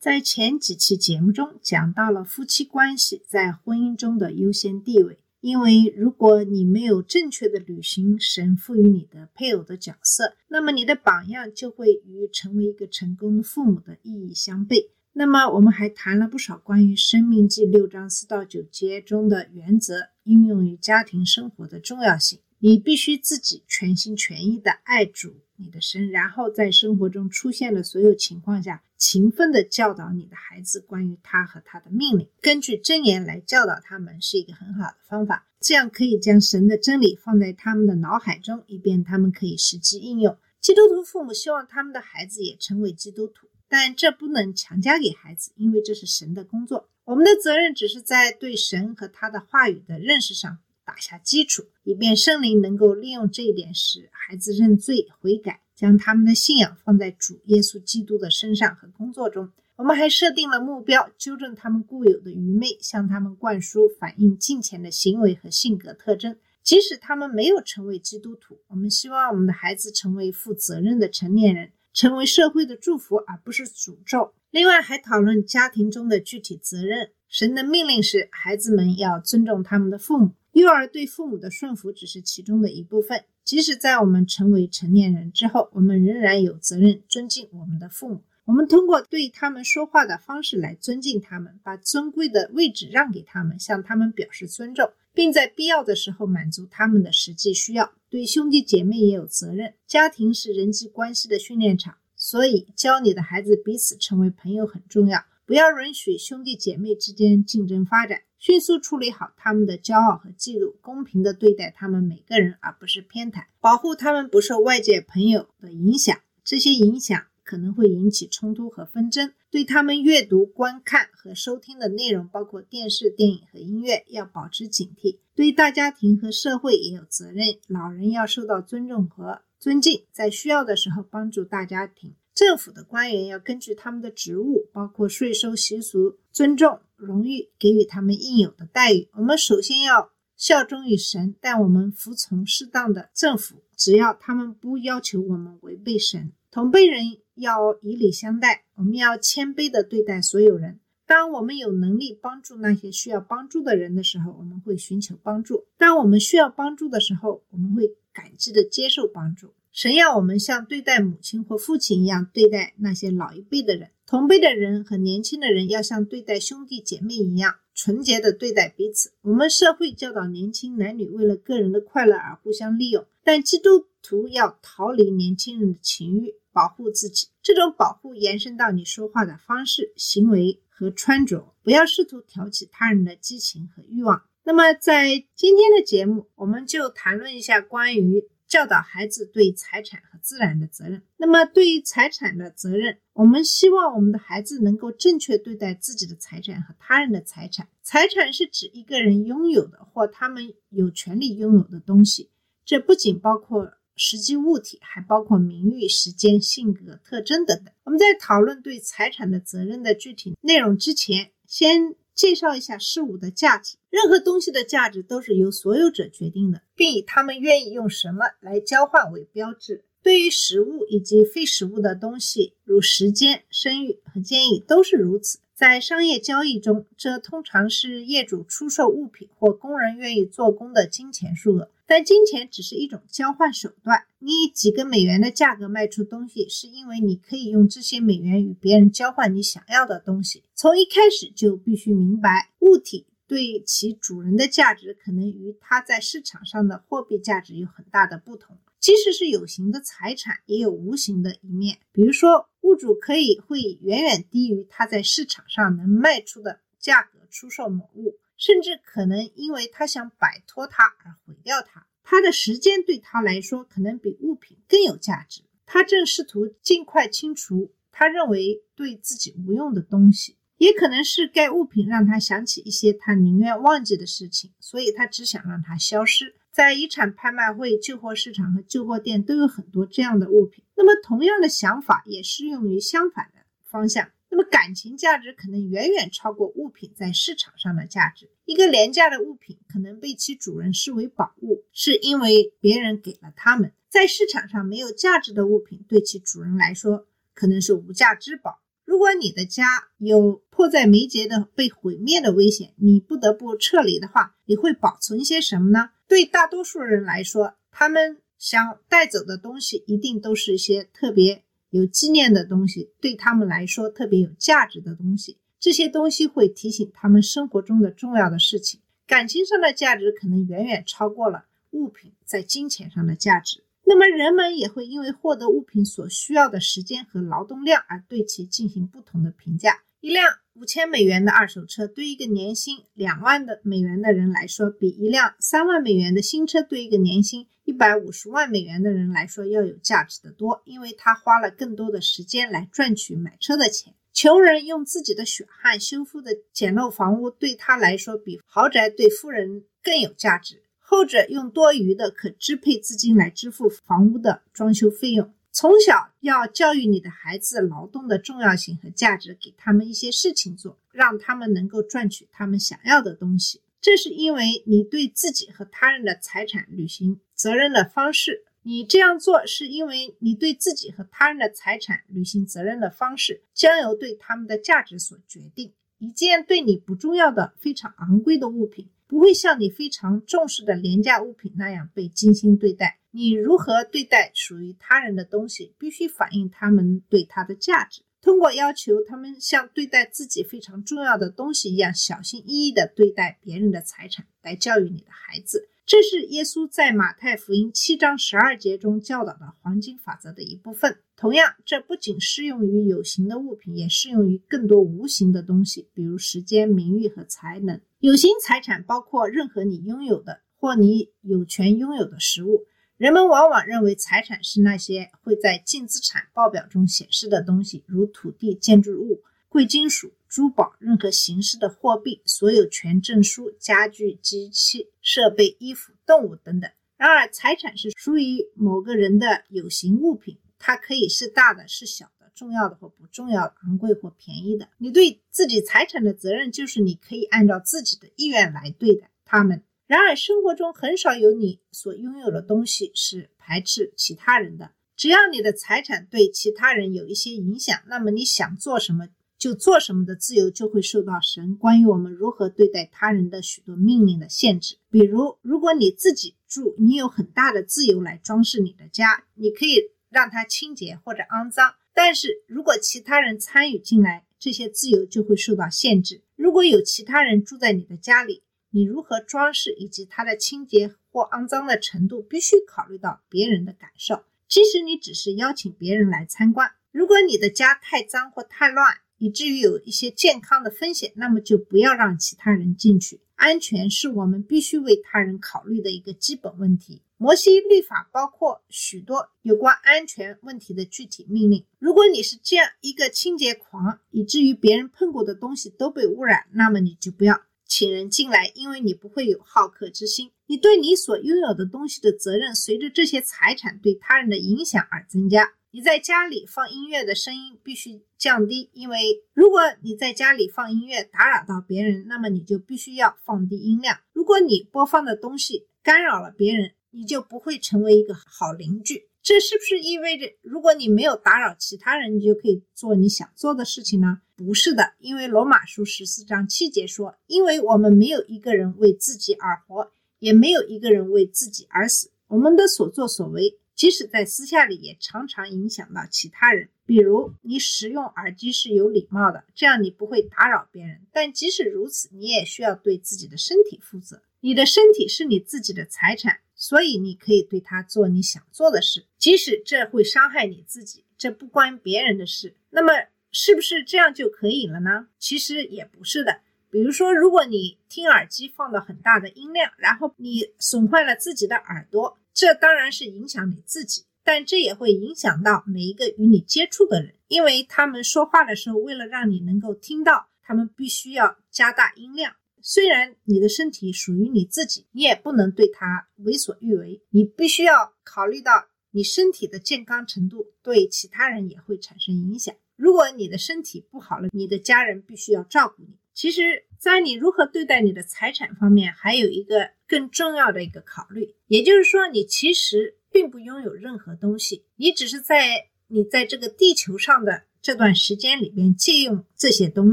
在前几期节目中讲到了夫妻关系在婚姻中的优先地位，因为如果你没有正确的履行神赋予你的配偶的角色，那么你的榜样就会与成为一个成功的父母的意义相悖。那么我们还谈了不少关于《生命记》六章四到九节中的原则应用于家庭生活的重要性。你必须自己全心全意的爱主你的神，然后在生活中出现的所有情况下，勤奋的教导你的孩子关于他和他的命令，根据真言来教导他们是一个很好的方法。这样可以将神的真理放在他们的脑海中，以便他们可以实际应用。基督徒父母希望他们的孩子也成为基督徒，但这不能强加给孩子，因为这是神的工作。我们的责任只是在对神和他的话语的认识上打下基础，以便圣灵能够利用这一点，使孩子认罪悔改，将他们的信仰放在主耶稣基督的身上和工作中。我们还设定了目标，纠正他们固有的愚昧，向他们灌输反映金钱的行为和性格特征。即使他们没有成为基督徒，我们希望我们的孩子成为负责任的成年人，成为社会的祝福，而不是诅咒。另外，还讨论家庭中的具体责任。神的命令是，孩子们要尊重他们的父母。幼儿对父母的顺服只是其中的一部分。即使在我们成为成年人之后，我们仍然有责任尊敬我们的父母。我们通过对他们说话的方式来尊敬他们，把尊贵的位置让给他们，向他们表示尊重，并在必要的时候满足他们的实际需要。对兄弟姐妹也有责任。家庭是人际关系的训练场，所以教你的孩子彼此成为朋友很重要。不要允许兄弟姐妹之间竞争发展，迅速处理好他们的骄傲和嫉妒，公平地对待他们每个人，而不是偏袒，保护他们不受外界朋友的影响。这些影响可能会引起冲突和纷争。对他们阅读、观看和收听的内容，包括电视、电影和音乐，要保持警惕。对大家庭和社会也有责任。老人要受到尊重和尊敬，在需要的时候帮助大家庭。政府的官员要根据他们的职务，包括税收、习俗、尊重、荣誉，给予他们应有的待遇。我们首先要效忠于神，但我们服从适当的政府，只要他们不要求我们违背神。同辈人要以礼相待，我们要谦卑地对待所有人。当我们有能力帮助那些需要帮助的人的时候，我们会寻求帮助；当我们需要帮助的时候，我们会感激地接受帮助。神要我们像对待母亲或父亲一样对待那些老一辈的人，同辈的人和年轻的人要像对待兄弟姐妹一样纯洁地对待彼此。我们社会教导年轻男女为了个人的快乐而互相利用，但基督徒要逃离年轻人的情欲，保护自己。这种保护延伸到你说话的方式、行为和穿着，不要试图挑起他人的激情和欲望。那么，在今天的节目，我们就谈论一下关于。教导孩子对财产和自然的责任。那么，对于财产的责任，我们希望我们的孩子能够正确对待自己的财产和他人的财产。财产是指一个人拥有的或他们有权利拥有的东西，这不仅包括实际物体，还包括名誉、时间、性格特征等等。我们在讨论对财产的责任的具体内容之前，先。介绍一下事物的价值。任何东西的价值都是由所有者决定的，并以他们愿意用什么来交换为标志。对于实物以及非实物的东西，如时间、声誉和建议，都是如此。在商业交易中，这通常是业主出售物品或工人愿意做工的金钱数额。但金钱只是一种交换手段。你以几个美元的价格卖出东西，是因为你可以用这些美元与别人交换你想要的东西。从一开始就必须明白，物体对其主人的价值可能与它在市场上的货币价值有很大的不同。即使是有形的财产，也有无形的一面。比如说，物主可以会远远低于他在市场上能卖出的价格出售某物。甚至可能因为他想摆脱它而毁掉它。他的时间对他来说可能比物品更有价值。他正试图尽快清除他认为对自己无用的东西，也可能是该物品让他想起一些他宁愿忘记的事情，所以他只想让它消失。在遗产拍卖会、旧货市场和旧货店都有很多这样的物品。那么，同样的想法也适用于相反的方向。那么，感情价值可能远远超过物品在市场上的价值。一个廉价的物品可能被其主人视为宝物，是因为别人给了他们。在市场上没有价值的物品，对其主人来说可能是无价之宝。如果你的家有迫在眉睫的被毁灭的危险，你不得不撤离的话，你会保存些什么呢？对大多数人来说，他们想带走的东西一定都是一些特别有纪念的东西，对他们来说特别有价值的东西。这些东西会提醒他们生活中的重要的事情。感情上的价值可能远远超过了物品在金钱上的价值。那么人们也会因为获得物品所需要的时间和劳动量而对其进行不同的评价。一辆五千美元的二手车对一个年薪两万的美元的人来说，比一辆三万美元的新车对一个年薪一百五十万美元的人来说要有价值的多，因为他花了更多的时间来赚取买车的钱。穷人用自己的血汗修复的简陋房屋对他来说比豪宅对富人更有价值。后者用多余的可支配资金来支付房屋的装修费用。从小要教育你的孩子劳动的重要性和价值，给他们一些事情做，让他们能够赚取他们想要的东西。这是因为你对自己和他人的财产履行责任的方式。你这样做是因为你对自己和他人的财产履行责任的方式将由对他们的价值所决定。一件对你不重要的、非常昂贵的物品。不会像你非常重视的廉价物品那样被精心对待。你如何对待属于他人的东西，必须反映他们对它的价值。通过要求他们像对待自己非常重要的东西一样小心翼翼地对待别人的财产，来教育你的孩子。这是耶稣在马太福音七章十二节中教导的黄金法则的一部分。同样，这不仅适用于有形的物品，也适用于更多无形的东西，比如时间、名誉和才能。有形财产包括任何你拥有的或你有权拥有的实物。人们往往认为财产是那些会在净资产报表中显示的东西，如土地、建筑物、贵金属。珠宝、任何形式的货币、所有权证书、家具、机器设备、衣服、动物等等。然而，财产是属于某个人的有形物品，它可以是大的，是小的，重要的或不重要的，昂贵或便宜的。你对自己财产的责任就是你可以按照自己的意愿来对待它们。然而，生活中很少有你所拥有的东西是排斥其他人的。只要你的财产对其他人有一些影响，那么你想做什么？就做什么的自由就会受到神关于我们如何对待他人的许多命令的限制。比如，如果你自己住，你有很大的自由来装饰你的家，你可以让它清洁或者肮脏。但是如果其他人参与进来，这些自由就会受到限制。如果有其他人住在你的家里，你如何装饰以及它的清洁或肮脏的程度，必须考虑到别人的感受。即使你只是邀请别人来参观，如果你的家太脏或太乱，以至于有一些健康的风险，那么就不要让其他人进去。安全是我们必须为他人考虑的一个基本问题。摩西律法包括许多有关安全问题的具体命令。如果你是这样一个清洁狂，以至于别人碰过的东西都被污染，那么你就不要请人进来，因为你不会有好客之心。你对你所拥有的东西的责任，随着这些财产对他人的影响而增加。你在家里放音乐的声音必须降低，因为如果你在家里放音乐打扰到别人，那么你就必须要放低音量。如果你播放的东西干扰了别人，你就不会成为一个好邻居。这是不是意味着，如果你没有打扰其他人，你就可以做你想做的事情呢？不是的，因为罗马书十四章七节说：“因为我们没有一个人为自己而活，也没有一个人为自己而死。我们的所作所为。”即使在私下里，也常常影响到其他人。比如，你使用耳机是有礼貌的，这样你不会打扰别人。但即使如此，你也需要对自己的身体负责。你的身体是你自己的财产，所以你可以对它做你想做的事，即使这会伤害你自己，这不关别人的事。那么，是不是这样就可以了呢？其实也不是的。比如说，如果你听耳机放到很大的音量，然后你损坏了自己的耳朵。这当然是影响你自己，但这也会影响到每一个与你接触的人。因为他们说话的时候，为了让你能够听到，他们必须要加大音量。虽然你的身体属于你自己，你也不能对它为所欲为。你必须要考虑到你身体的健康程度对其他人也会产生影响。如果你的身体不好了，你的家人必须要照顾你。其实，在你如何对待你的财产方面，还有一个更重要的一个考虑，也就是说，你其实并不拥有任何东西，你只是在你在这个地球上的这段时间里边借用这些东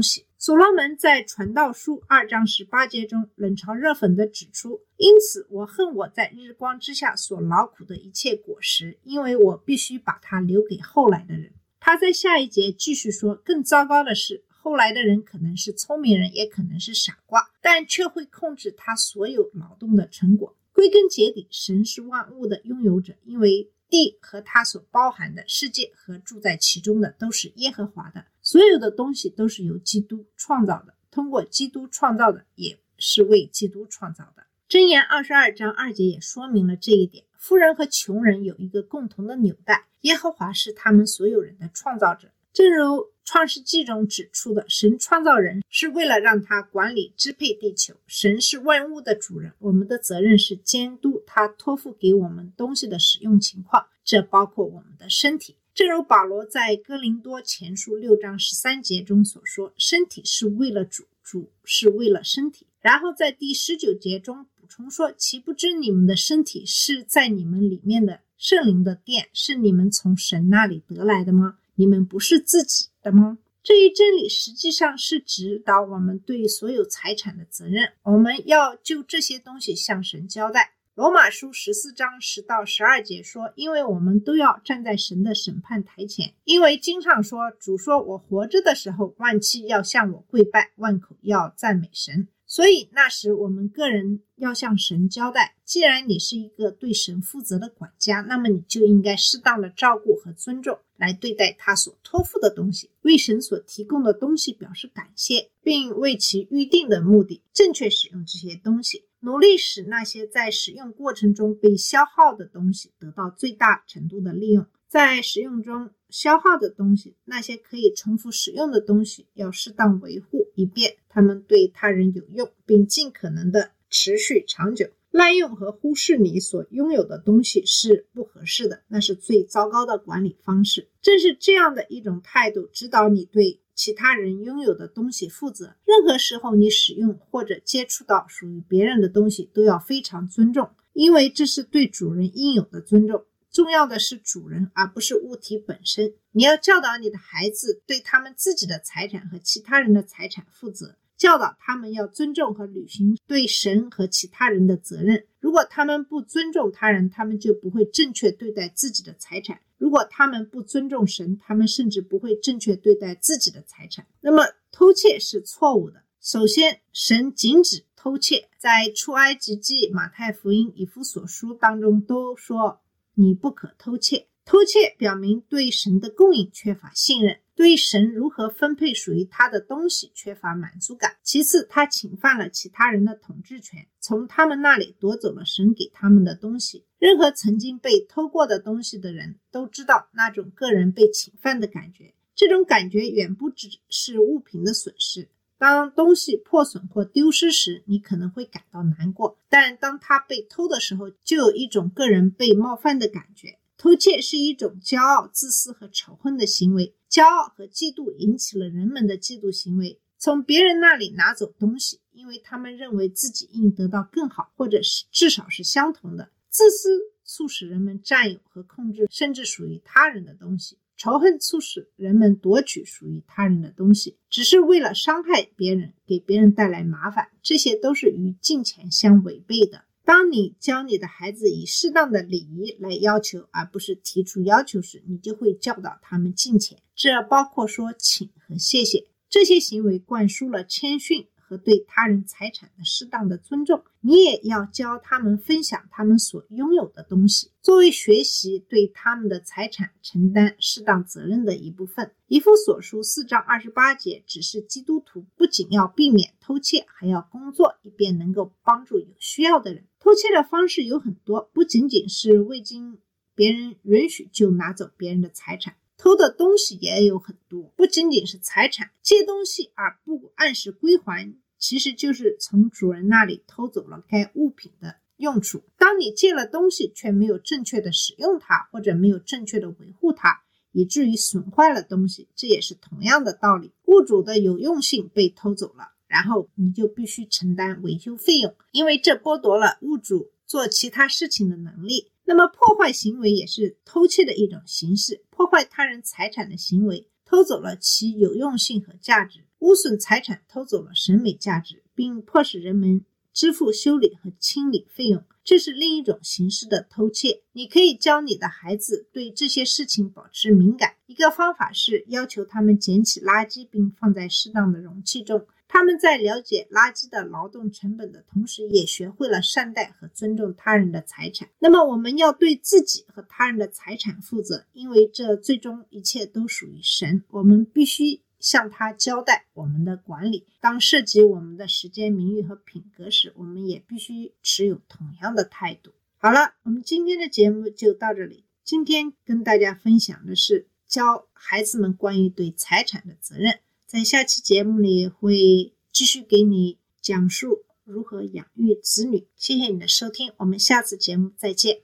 西。所罗门在《传道书》二章十八节中冷嘲热讽地指出：“因此，我恨我在日光之下所劳苦的一切果实，因为我必须把它留给后来的人。”他在下一节继续说：“更糟糕的是，后来的人可能是聪明人，也可能是傻瓜，但却会控制他所有劳动的成果。归根结底，神是万物的拥有者，因为。”地和它所包含的世界和住在其中的都是耶和华的，所有的东西都是由基督创造的，通过基督创造的也是为基督创造的。箴言二十二章二节也说明了这一点。富人和穷人有一个共同的纽带，耶和华是他们所有人的创造者。正如创世纪中指出的，神创造人是为了让他管理支配地球。神是万物的主人，我们的责任是监督他托付给我们东西的使用情况，这包括我们的身体。正如保罗在哥林多前书六章十三节中所说：“身体是为了主，主是为了身体。”然后在第十九节中补充说：“岂不知你们的身体是在你们里面的圣灵的殿，是你们从神那里得来的吗？”你们不是自己的吗？这一真理实际上是指导我们对所有财产的责任。我们要就这些东西向神交代。罗马书十四章十到十二节说：“因为我们都要站在神的审判台前，因为经上说，主说我活着的时候，万妻要向我跪拜，万口要赞美神。”所以那时我们个人要向神交代，既然你是一个对神负责的管家，那么你就应该适当的照顾和尊重来对待他所托付的东西，为神所提供的东西表示感谢，并为其预定的目的正确使用这些东西，努力使那些在使用过程中被消耗的东西得到最大程度的利用。在使用中消耗的东西，那些可以重复使用的东西要适当维护，以便他们对他人有用，并尽可能的持续长久。滥用和忽视你所拥有的东西是不合适的，那是最糟糕的管理方式。正是这样的一种态度，指导你对其他人拥有的东西负责。任何时候你使用或者接触到属于别人的东西，都要非常尊重，因为这是对主人应有的尊重。重要的是主人，而不是物体本身。你要教导你的孩子对他们自己的财产和其他人的财产负责，教导他们要尊重和履行对神和其他人的责任。如果他们不尊重他人，他们就不会正确对待自己的财产；如果他们不尊重神，他们甚至不会正确对待自己的财产。那么，偷窃是错误的。首先，神禁止偷窃，在出埃及记、马太福音、以弗所书当中都说。你不可偷窃，偷窃表明对神的供应缺乏信任，对神如何分配属于他的东西缺乏满足感。其次，他侵犯了其他人的统治权，从他们那里夺走了神给他们的东西。任何曾经被偷过的东西的人都知道那种个人被侵犯的感觉，这种感觉远不只是物品的损失。当东西破损或丢失时，你可能会感到难过；但当它被偷的时候，就有一种个人被冒犯的感觉。偷窃是一种骄傲、自私和仇恨的行为。骄傲和嫉妒引起了人们的嫉妒行为，从别人那里拿走东西，因为他们认为自己应得到更好，或者是至少是相同的。自私促使人们占有和控制甚至属于他人的东西。仇恨促使人们夺取属于他人的东西，只是为了伤害别人，给别人带来麻烦。这些都是与金钱相违背的。当你教你的孩子以适当的礼仪来要求，而不是提出要求时，你就会教导他们敬钱。这包括说请和谢谢。这些行为灌输了谦逊。和对他人财产的适当的尊重，你也要教他们分享他们所拥有的东西，作为学习对他们的财产承担适当责任的一部分。以弗所书四章二十八节只是基督徒不仅要避免偷窃，还要工作，以便能够帮助有需要的人。偷窃的方式有很多，不仅仅是未经别人允许就拿走别人的财产。偷的东西也有很多，不仅仅是财产，借东西而不按时归还，其实就是从主人那里偷走了该物品的用处。当你借了东西却没有正确的使用它，或者没有正确的维护它，以至于损坏了东西，这也是同样的道理。物主的有用性被偷走了，然后你就必须承担维修费用，因为这剥夺了物主做其他事情的能力。那么破坏行为也是偷窃的一种形式，破坏他人财产的行为，偷走了其有用性和价值，污损财产，偷走了审美价值，并迫使人们支付修理和清理费用，这是另一种形式的偷窃。你可以教你的孩子对这些事情保持敏感。一个方法是要求他们捡起垃圾并放在适当的容器中。他们在了解垃圾的劳动成本的同时，也学会了善待和尊重他人的财产。那么，我们要对自己和他人的财产负责，因为这最终一切都属于神。我们必须向他交代我们的管理。当涉及我们的时间、名誉和品格时，我们也必须持有同样的态度。好了，我们今天的节目就到这里。今天跟大家分享的是教孩子们关于对财产的责任。在下期节目里会继续给你讲述如何养育子女。谢谢你的收听，我们下次节目再见。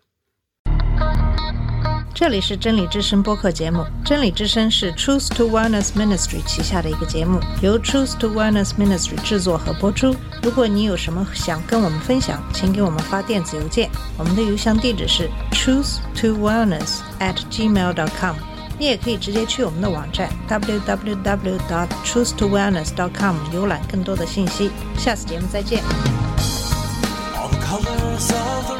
这里是真理之声播客节目，真理之声是 Truth to Wellness Ministry 旗下的一个节目，由 Truth to Wellness Ministry 制作和播出。如果你有什么想跟我们分享，请给我们发电子邮件，我们的邮箱地址是 truth to wellness at gmail.com。你也可以直接去我们的网站 www.truthtowellness.com 浏览更多的信息。下次节目再见。All the colors of the